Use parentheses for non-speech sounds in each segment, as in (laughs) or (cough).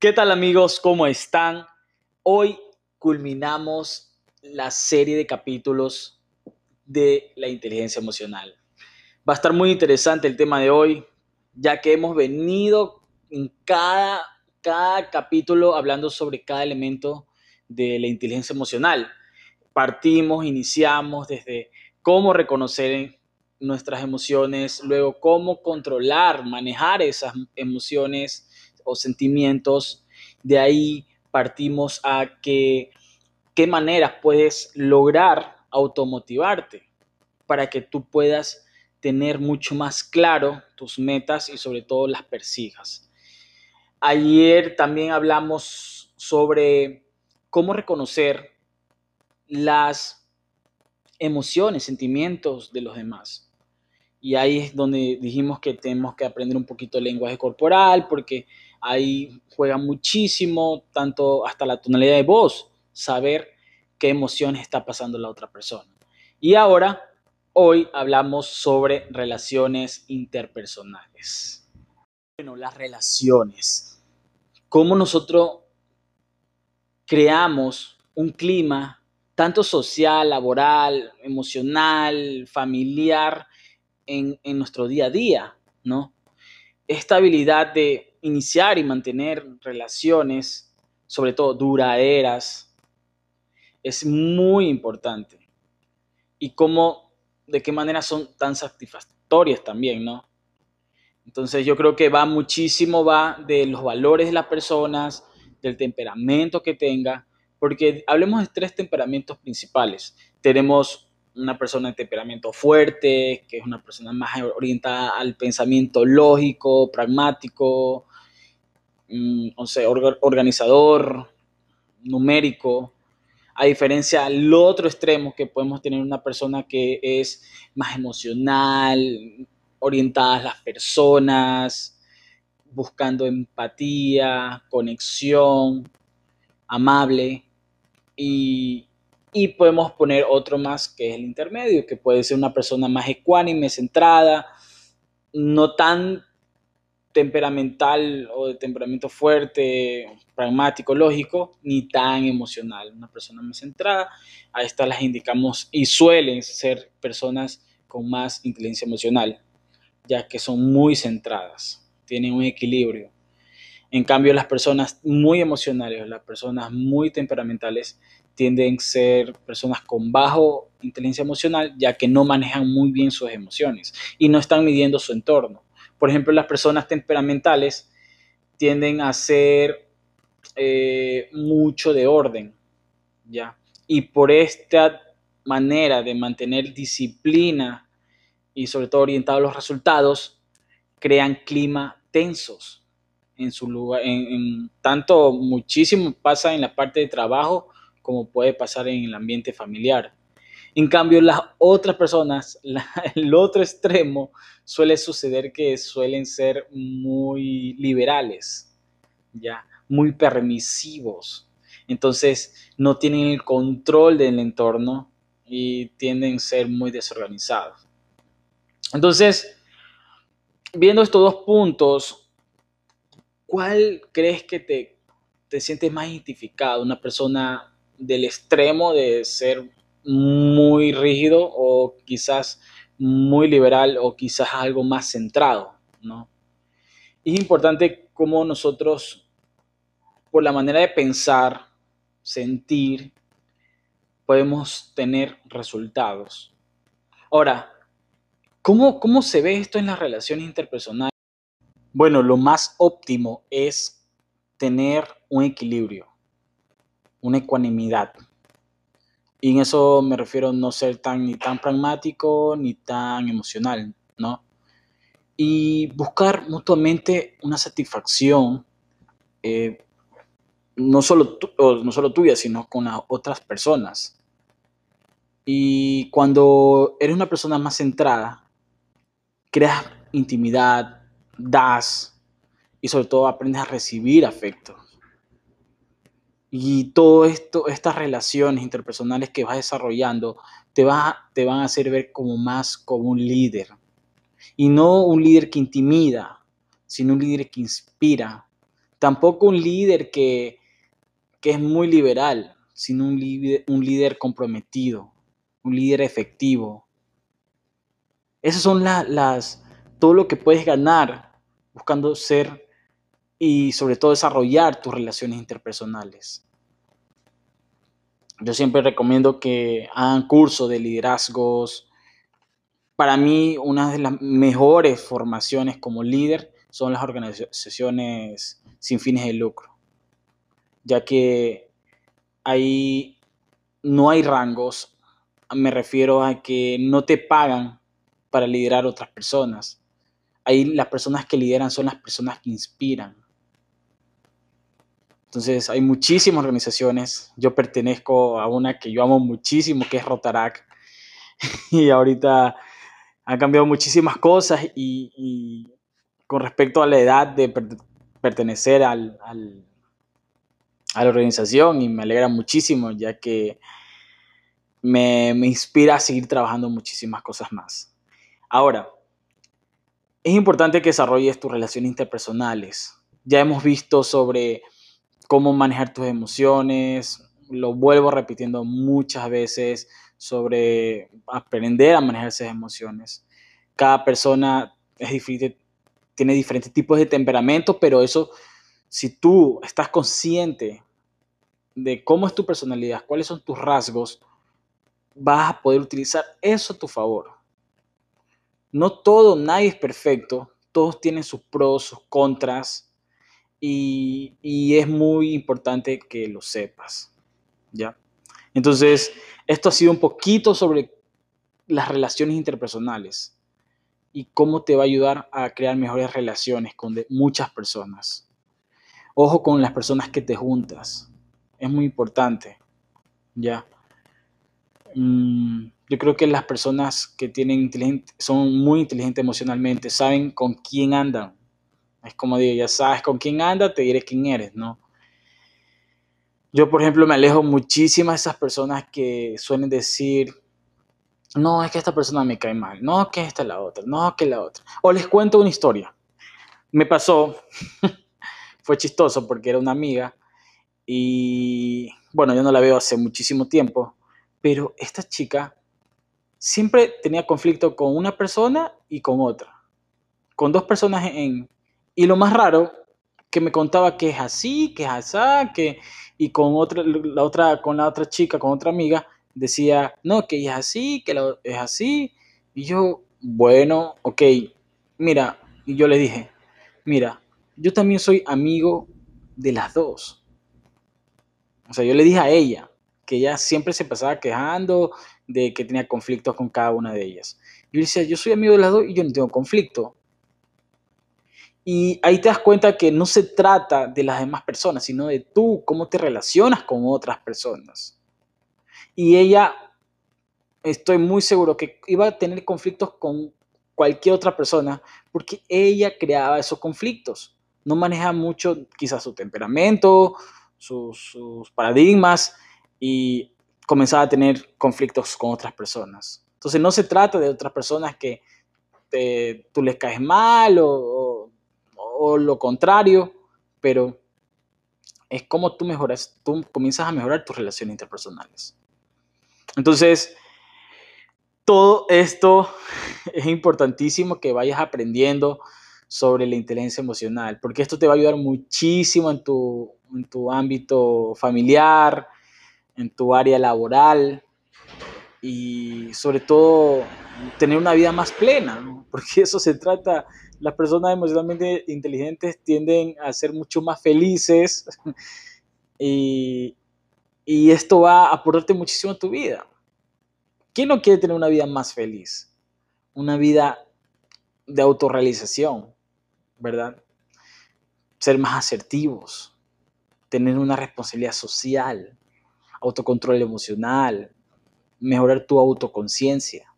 ¿Qué tal amigos? ¿Cómo están? Hoy culminamos la serie de capítulos de la inteligencia emocional. Va a estar muy interesante el tema de hoy, ya que hemos venido en cada, cada capítulo hablando sobre cada elemento de la inteligencia emocional. Partimos, iniciamos desde cómo reconocer nuestras emociones, luego cómo controlar, manejar esas emociones, sentimientos. De ahí partimos a que qué maneras puedes lograr automotivarte para que tú puedas tener mucho más claro tus metas y sobre todo las persigas. Ayer también hablamos sobre cómo reconocer las emociones, sentimientos de los demás. Y ahí es donde dijimos que tenemos que aprender un poquito el lenguaje corporal porque Ahí juega muchísimo, tanto hasta la tonalidad de voz, saber qué emociones está pasando la otra persona. Y ahora, hoy hablamos sobre relaciones interpersonales. Bueno, las relaciones. Cómo nosotros creamos un clima tanto social, laboral, emocional, familiar en, nuestro día a día, ¿no? Esta habilidad de iniciar y mantener relaciones, sobre todo duraderas, es muy importante. Y cómo, de qué manera son tan satisfactorias también, ¿no? Entonces yo creo que va muchísimo, va de los valores de las personas, del temperamento que tenga, porque hablemos de tres temperamentos principales. Tenemos una persona de temperamento fuerte, que es una persona más orientada al pensamiento lógico, pragmático, mm, organizador, numérico, a diferencia del otro extremo que podemos tener una persona que es más emocional, orientada a las personas, buscando empatía, conexión, amable y, y podemos poner otro más que es el intermedio, que puede ser una persona más ecuánime, centrada, no tan temperamental o de temperamento fuerte, pragmático, lógico, ni tan emocional. Una persona más centrada, a estas las indicamos y suelen ser personas con más inteligencia emocional, ya que son muy centradas, tienen un equilibrio. En cambio, las personas muy emocionales, las personas muy temperamentales, tienden a ser personas con bajo inteligencia emocional, ya que no manejan muy bien sus emociones y no están midiendo su entorno. Por ejemplo, las personas temperamentales tienden a ser eh, mucho de orden, ¿ya? Y por esta manera de mantener disciplina y sobre todo orientado a los resultados, crean clima tensos en su lugar, en, tanto muchísimo pasa en la parte de trabajo como puede pasar en el ambiente familiar. En cambio, las otras personas, (laughs) el otro extremo, suele suceder que suelen ser muy liberales, ya, muy permisivos. Entonces, no tienen el control del entorno y tienden a ser muy desorganizados. Entonces, viendo estos dos puntos, ¿cuál crees que te, te sientes más identificado? ¿Una persona del extremo de ser muy rígido o quizás muy liberal o quizás algo más centrado, ¿no? Es importante cómo nosotros, por la manera de pensar, sentir, podemos tener resultados. Ahora, ¿cómo, cómo se ve esto en las relaciones interpersonales? Bueno, lo más óptimo es tener un equilibrio, una ecuanimidad. Y en eso me refiero a no ser tan ni tan pragmático ni tan emocional, ¿no? Y buscar mutuamente una satisfacción, eh, no, solo no solo tuya, sino con las otras personas. Y cuando eres una persona más centrada, creas intimidad, das y sobre todo aprendes a recibir afecto. Y todo esto, estas relaciones interpersonales que vas desarrollando te, va, te van a hacer ver como más como un líder. Y no un líder que intimida, sino un líder que inspira, Tampoco un líder que, es muy liberal, sino un líder, un líder comprometido, un líder efectivo. Esas son las, todo lo que puedes ganar buscando ser y sobre todo desarrollar tus relaciones interpersonales. Yo siempre recomiendo que hagan curso de liderazgos. Para mí, una de las mejores formaciones como líder son las organizaciones sin fines de lucro, ya que ahí no hay rangos, me refiero a que no te pagan para liderar otras personas. Ahí las personas que lideran son las personas que inspiran. Entonces hay muchísimas organizaciones. Yo pertenezco a una que yo amo muchísimo, que es Rotarac. (laughs) y ahorita han cambiado muchísimas cosas y, con respecto a la edad de pertenecer al, a la organización y me alegra muchísimo ya que me, me inspira a seguir trabajando muchísimas cosas más. Ahora, es importante que desarrolles tus relaciones interpersonales. Ya hemos visto sobre cómo manejar tus emociones, lo vuelvo repitiendo muchas veces sobre aprender a manejar esas emociones. Cada persona es diferente, tiene diferentes tipos de temperamento, pero eso, si tú estás consciente de cómo es tu personalidad, cuáles son tus rasgos, vas a poder utilizar eso a tu favor. No todo, nadie es perfecto, todos tienen sus pros, sus contras, y, es muy importante que lo sepas, ¿ya? Entonces, esto ha sido un poquito sobre las relaciones interpersonales y cómo te va a ayudar a crear mejores relaciones con muchas personas. Ojo con las personas que te juntas, es muy importante, ¿ya? Mm, yo creo que las personas que tienen son muy inteligentes emocionalmente, saben con quién andan, es como digo, ya sabes con quién anda, te diré quién eres, ¿no? Yo, por ejemplo, me alejo muchísimo de esas personas que suelen decir, no, es que esta persona me cae mal, no, que esta es la otra, no, que la otra. O les cuento una historia. Me pasó, (laughs) fue chistoso porque era una amiga y, bueno, yo no la veo hace muchísimo tiempo, pero esta chica siempre tenía conflicto con una persona y con otra, con dos personas en, y lo más raro, que me contaba que es así, que es así, que, y con otra, la otra, con la otra chica, con otra amiga, decía, no, que es así, que es así. Y yo, bueno, ok, mira, y yo le dije, mira, yo también soy amigo de las dos. O sea, yo le dije a ella que ella siempre se pasaba quejando de que tenía conflictos con cada una de ellas. Yo le decía, yo soy amigo de las dos y yo no tengo conflicto. Y ahí te das cuenta que no se trata de las demás personas, sino de tú, cómo te relacionas con otras personas. Y ella, estoy muy seguro que iba a tener conflictos con cualquier otra persona porque ella creaba esos conflictos. No maneja mucho quizás su temperamento, sus, paradigmas y comenzaba a tener conflictos con otras personas. Entonces no se trata de otras personas que tú les caes mal o, o lo contrario, pero es como tú mejoras, tú comienzas a mejorar tus relaciones interpersonales. Entonces, todo esto (laughs) es importantísimo que vayas aprendiendo sobre la inteligencia emocional, porque esto te va a ayudar muchísimo en tu, en tu ámbito familiar, en tu área laboral y sobre todo tener una vida más plena, (laughs) porque eso se trata las personas emocionalmente inteligentes tienden a ser mucho más felices (laughs) y, esto va a aportarte muchísimo a tu vida. ¿Quién no quiere tener una vida más feliz? Una vida de autorrealización, ¿verdad? Ser más asertivos, tener una responsabilidad social, autocontrol emocional, mejorar tu autoconciencia.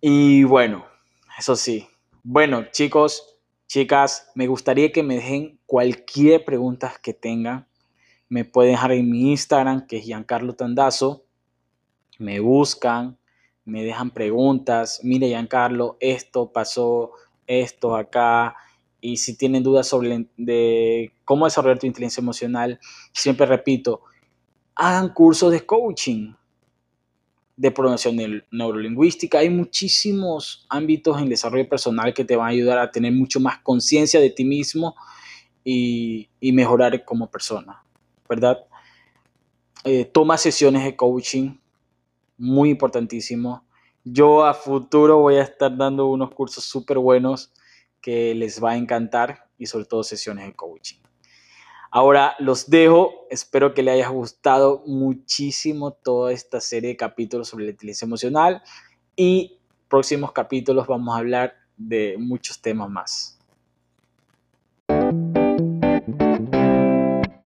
Y bueno, eso sí, bueno, chicos, chicas, me gustaría que me dejen cualquier pregunta que tengan. Me pueden dejar en mi Instagram, que es Giancarlo Tandazo. Me buscan, me dejan preguntas. Mire, Giancarlo, esto pasó, esto acá. y si tienen dudas sobre cómo desarrollar tu inteligencia emocional, siempre repito, hagan cursos de coaching, de programación neurolingüística. Hay muchísimos ámbitos en desarrollo personal que te van a ayudar a tener mucho más conciencia de ti mismo y, mejorar como persona, ¿verdad? Eh, toma sesiones de coaching, muy importantísimo. Yo a futuro voy a estar dando unos cursos súper buenos que les va a encantar y sobre todo sesiones de coaching. Ahora los dejo, espero que les haya gustado muchísimo toda esta serie de capítulos sobre la inteligencia emocional y próximos capítulos vamos a hablar de muchos temas más.